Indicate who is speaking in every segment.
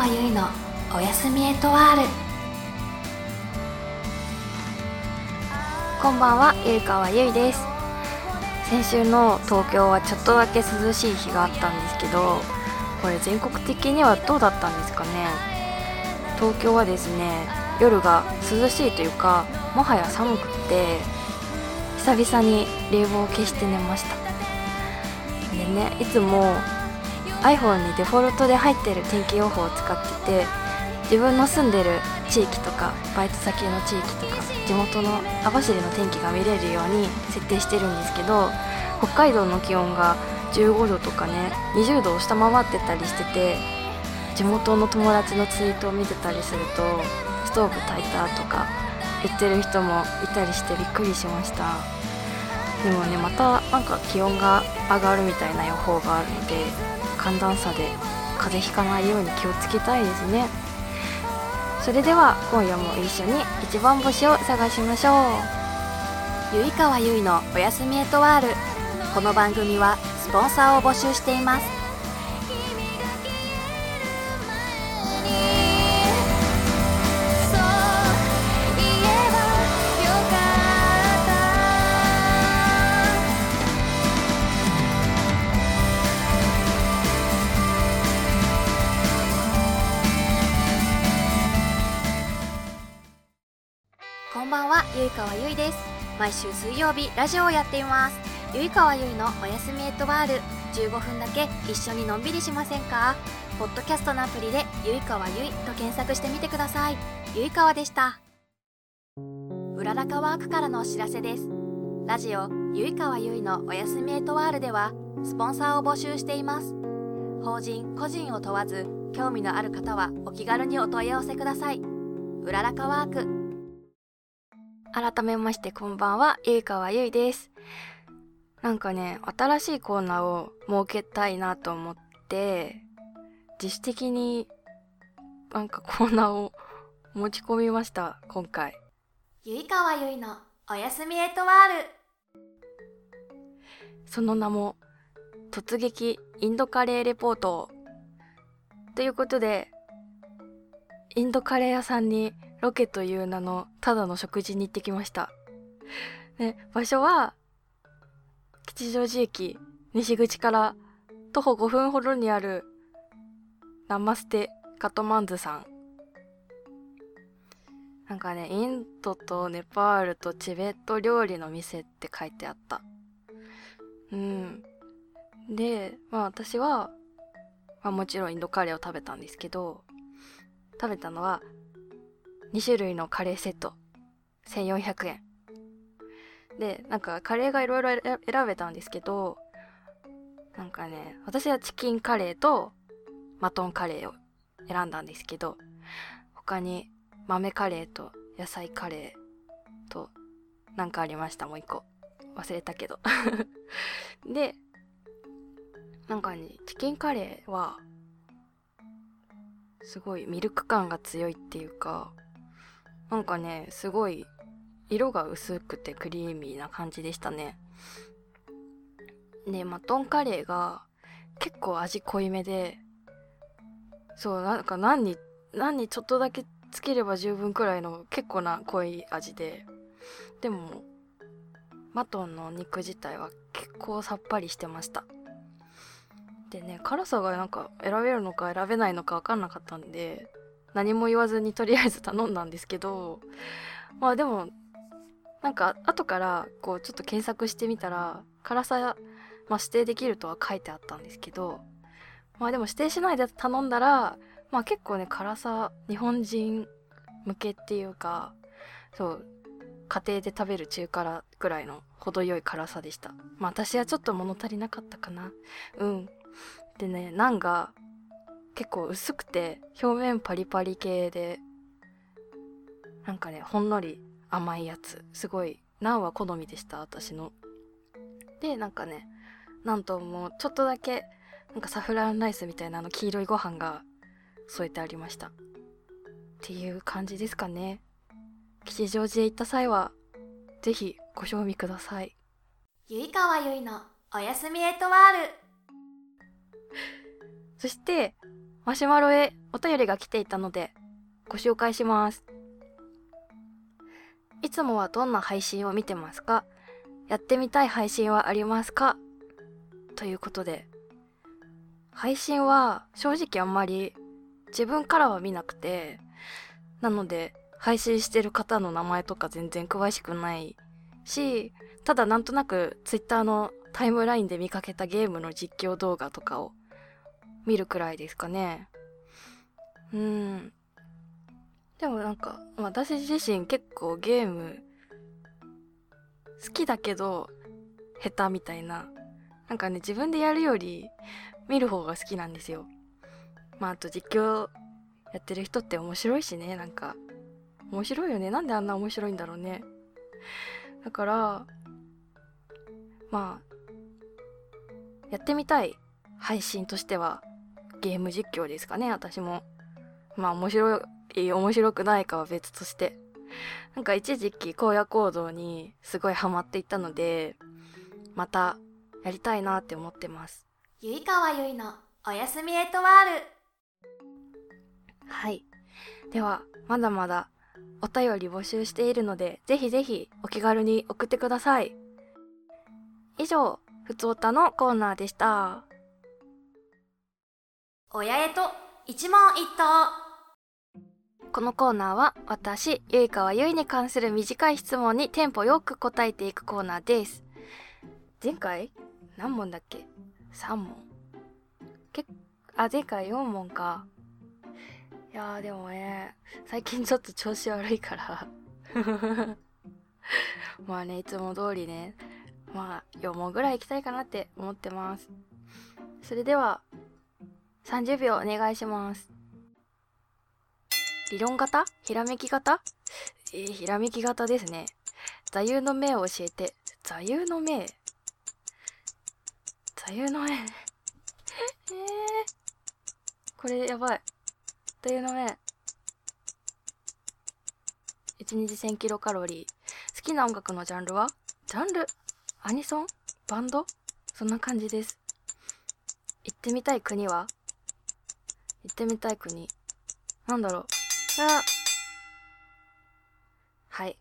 Speaker 1: 川由衣のおやすみエトワールこんばんはゆいかわゆいです。先週の東京はちょっとだけ涼しい日があったんですけどこれ全国的にはどうだったんですかね。東京はですね夜が涼しいというかもはや寒くて久々に冷房を消して寝ました。でねいつも iPhone にデフォルトで入ってる天気予報を使ってて自分の住んでる地域とかバイト先の地域とか地元の網走の天気が見れるように設定してるんですけど北海道の気温が15度とかね20度を下回ってたりしてて地元の友達のツイートを見てたりするとストーブ炊いたとか言ってる人もいたりしてびっくりしました。でもねまたなんか気温が上がるみたいな予報があるので寒暖差で風邪ひかないように気をつけたいですね。それでは今夜も一緒に一番星を探しましょう。ゆいかわゆいのおやすみエトワール。この番組はスポンサーを募集しています。ゆいかわゆいです。毎週水曜日、ラジオをやっています。ゆいかわゆいのおやすみエットワール。15分だけ一緒にのんびりしませんか？ポッドキャストのアプリで、ゆいかわゆいと検索してみてください。ゆいかわでした。うららかワークからのお知らせです。ラジオ、ゆいかわゆいのおやすみエットワールでは、スポンサーを募集しています。法人、個人を問わず、興味のある方はお気軽にお問い合わせください。うららかワーク。改めましてこんばんは、ゆいかわゆいです。なんかね、新しいコーナーを設けたいなと思って、自主的になんかコーナーを持ち込みました、今回。ゆいかわゆいのおやすみエトワール。その名も、突撃インドカレーレポート。ということで、インドカレー屋さんにロケという名のただの食事に行ってきました。ね、場所は、吉祥寺駅西口から徒歩5分ほどにあるナマステカトマンズさん。なんかね、インドとネパールとチベット料理の店って書いてあった。うん。で、まあ私は、まあもちろんインドカレーを食べたんですけど、食べたのは2種類のカレーセット。1400円。でなんかカレーがいろいろ選べたんですけどなんかね私はチキンカレーとマトンカレーを選んだんですけど他に豆カレーと野菜カレーとなんかありました。もう一個。忘れたけど。でなんかねチキンカレーはすごいミルク感が強いっていうかなんかねすごい色が薄くてクリーミーな感じでしたね。でマトンカレーが結構味濃いめでそうなんか何に何にちょっとだけつければ十分くらいの結構な濃い味で。でもマトンの肉自体は結構さっぱりしてました。でね辛さがなんか選べるのか選べないのか分かんなかったんで何も言わずにとりあえず頼んだんですけどまあでもなんか後からこうちょっと検索してみたら辛さ、まあ、指定できるとは書いてあったんですけどまあでも指定しないで頼んだらまあ結構ね辛さ日本人向けっていうかそう家庭で食べる中辛ぐらいの程よい辛さでした。まあ私はちょっと物足りなかったかな。うん。でねナンが結構薄くて表面パリパリ系でなんかねほんのり甘いやつ。すごいナンは好みでした私の。でなんかねなんともうちょっとだけなんかサフランライスみたいなあの黄色いご飯が添えてありました。っていう感じですかね。吉祥寺へ行った際はぜひご賞味ください。ゆいかわゆいのおやすみエトワールそしてマシュマロへお便りが来ていたのでご紹介します。いつもはどんな配信を見てますか？やってみたい配信はありますか？ということで。配信は正直あんまり自分からは見なくてなので配信してる方の名前とか全然詳しくないしただなんとなく Twitter のタイムラインで見かけたゲームの実況動画とかを見るくらいですかね。うん。でもなんか私自身結構ゲーム好きだけど下手みたいな。なんかね自分でやるより見る方が好きなんですよ。まああと実況やってる人って面白いしね。なんか面白いよね。なんであんな面白いんだろうね。だからまあやってみたい。配信としては。ゲーム実況ですかね私も。まあ面白い面白くないかは別として。なんか一時期荒野行動にすごいハマっていたのでまたやりたいなって思ってます。
Speaker 2: ゆいかわゆいのおやすみエトワール。
Speaker 1: はい。ではまだまだお便り募集しているのでぜひぜひお気軽に送ってください。以上ふつおたのコーナーでした
Speaker 2: 親へと一問一答
Speaker 1: このコーナーは私、ゆいかわゆいに関する短い質問にテンポよく答えていくコーナーです。前回何問だっけ ?3 問。けあ、前回4問か。いやーでもね、最近ちょっと調子悪いから まあね、いつも通りね、まあ4問ぐらい行きたいかなって思ってます。それでは、30秒お願いします。理論型？ひらめき型？えー、ひらめき型ですね。座右の銘を教えて。座右の銘？座右の銘？えー、これやばい。座右の銘。1日1000キロカロリー。好きな音楽のジャンルは？ジャンル？アニソン？バンド？そんな感じです。行ってみたい国は？行ってみたい国。なんだろう。あ。はい。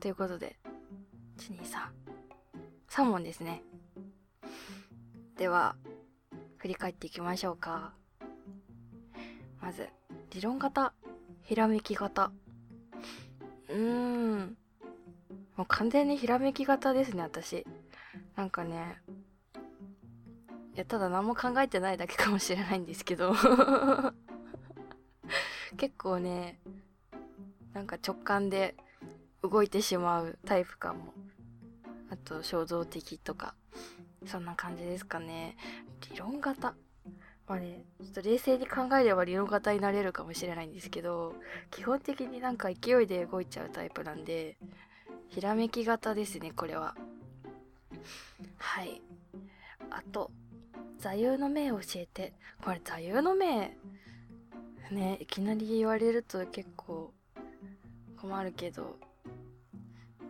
Speaker 1: ということで123問ですね。では振り返っていきましょうか。まず理論型。ひらめき型。うーん。もう完全にひらめき型ですね私。なんかねいやただ何も考えてないだけかもしれないんですけど。結構ねなんか直感で動いてしまうタイプかも。あと衝動的とかそんな感じですかね。理論型。まあねちょっと冷静に考えれば理論型になれるかもしれないんですけど基本的になんか勢いで動いちゃうタイプなんでひらめき型ですねこれは。はい。あと座右の銘を教えて。これ座右の銘。ねいきなり言われると結構困るけど。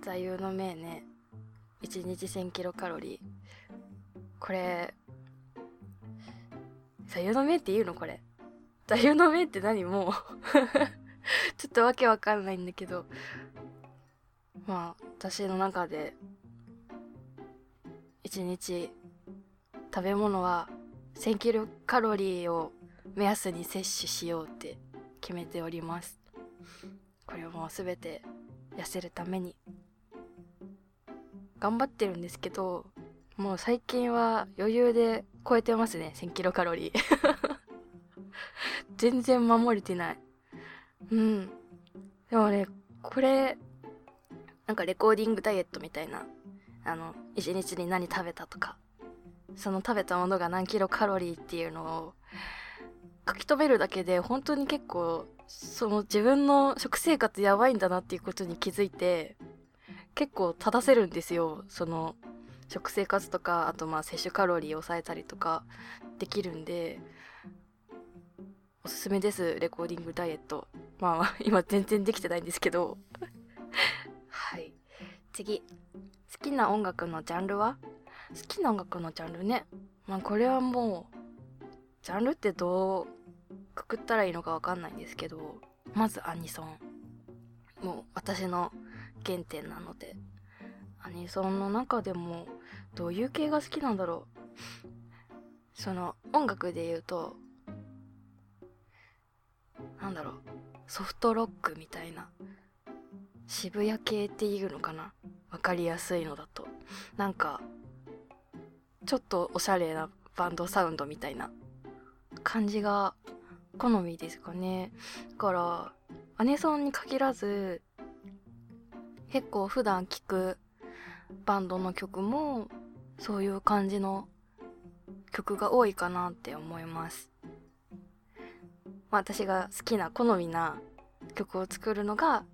Speaker 1: 座右の銘ね。1日1000キロカロリー。これ座右の銘って言うの？これ。座右の銘って何？もう。ちょっとわけわかんないんだけど。まあ私の中で1日食べ物は1000キロカロリーを目安に摂取しようって決めております。これはもう全て痩せるために頑張ってるんですけどもう最近は余裕で超えてますね1000キロカロリー。全然守れてない。うん。でもねこれなんかレコーディングダイエットみたいなあの一日に何食べたとか。その食べたものが何キロカロリーっていうのを書き留めるだけで本当に結構その自分の食生活やばいんだなっていうことに気づいて結構正せるんですよ。その食生活とかあとまあ摂取カロリーを抑えたりとかできるんでおすすめです。レコーディングダイエット。まあ今全然できてないんですけど。はい。次。好きな音楽のジャンルは？好きな音楽のジャンルね。まあこれはもうジャンルってどうくくったらいいのかわかんないんですけどまずアニソン。もう私の原点なので。アニソンの中でもどういう系が好きなんだろう。その音楽で言うとなんだろう。ソフトロックみたいな。渋谷系っていうのかな。分かりやすいのだと。なんかちょっとおしゃれなバンドサウンドみたいな感じが好みですかね。だからアネソンに限らず結構普段聴くバンドの曲もそういう感じの曲が多いかなって思います。まあ、私が好きな好みな曲を作るのが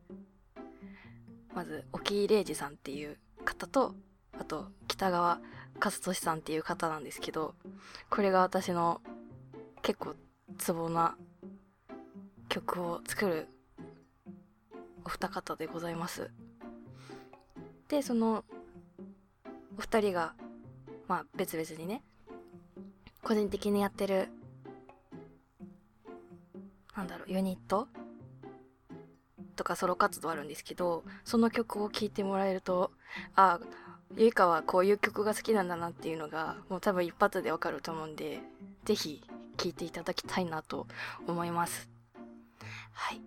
Speaker 1: まず沖井礼二さんっていう方とあと北川和俊さんっていう方なんですけどこれが私の結構ツボな曲を作るお二方でございます。でそのお二人がまあ別々にね個人的にやってるなんだろうユニットとかソロ活動あるんですけどその曲を聴いてもらえるとああゆいかはこういう曲が好きなんだなっていうのがもう多分一発でわかると思うんで是非聴いていただきたいなと思います。はい。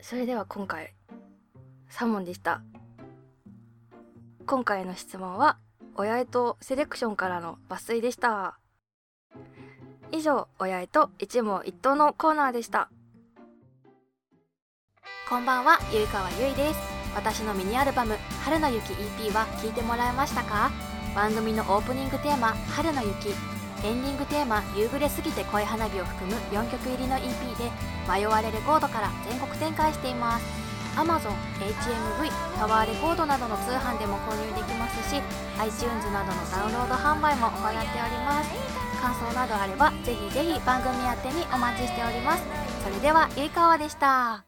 Speaker 1: それでは今回3問でした。今回の質問は親へとセレクションからの抜粋でした。以上親へと一問一答のコーナーでした。
Speaker 2: こんばんはゆいかわゆいです。私のミニアルバム「春の雪 EP」は聴いてもらえましたか？番組のオープニングテーマ「春の雪」エンディングテーマ「夕暮れすぎて恋花火」を含む4曲入りの EP で迷われレコードから全国展開しています。Amazon、HMV、タワーレコードなどの通販でも購入できますし iTunes などのダウンロード販売も行っております。感想などあればぜひぜひ番組宛てにお待ちしております。それではゆいかわでした。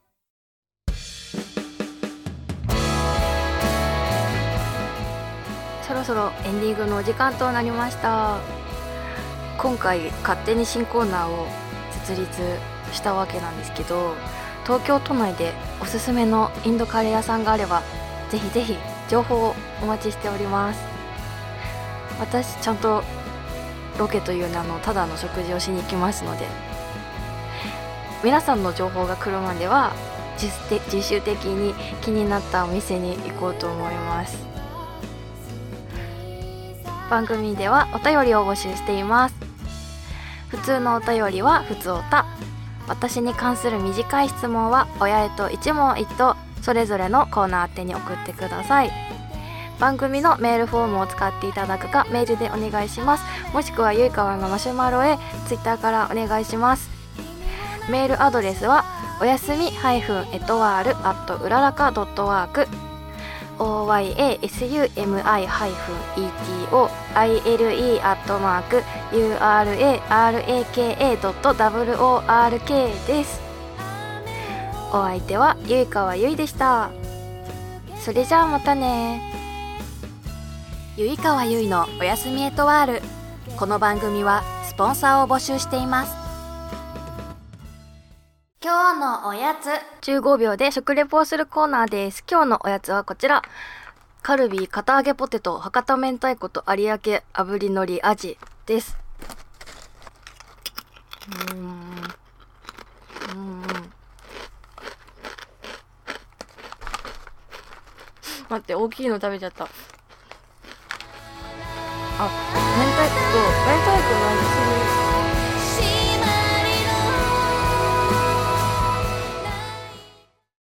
Speaker 1: そろそろエンディングのお時間となりました。今回勝手に新コーナーを設立したわけなんですけど東京都内でおすすめのインドカレー屋さんがあればぜひぜひ情報をお待ちしております。私ちゃんとロケという名のただの食事をしに行きますので。皆さんの情報が来るまでは自主的に気になったお店に行こうと思います。番組ではお便りを募集しています。普通のお便りは普通おた私に関する短い質問は親へと一問一答それぞれのコーナー宛てに送ってください。番組のメールフォームを使っていただくかメールでお願いします。もしくはゆいかわのマシュマロへツイッターからお願いします。メールアドレスはおやすみエトワールアットうららかドットワーク。Oyasumi-eto-ile アットマーク uraraka.work です。お相手はゆいかわゆいでした。それじゃあまたね。
Speaker 2: ゆいかわゆいのおやすみエトワール。この番組はスポンサーを募集しています。今日のおやつ。
Speaker 1: 15秒で食レポをするコーナーです。今日のおやつはこちら。カルビー堅揚げポテト博多明太子と有明炙り海苔味です。うん。うん。待って大きいの食べちゃった。あ明太子明太子の味する。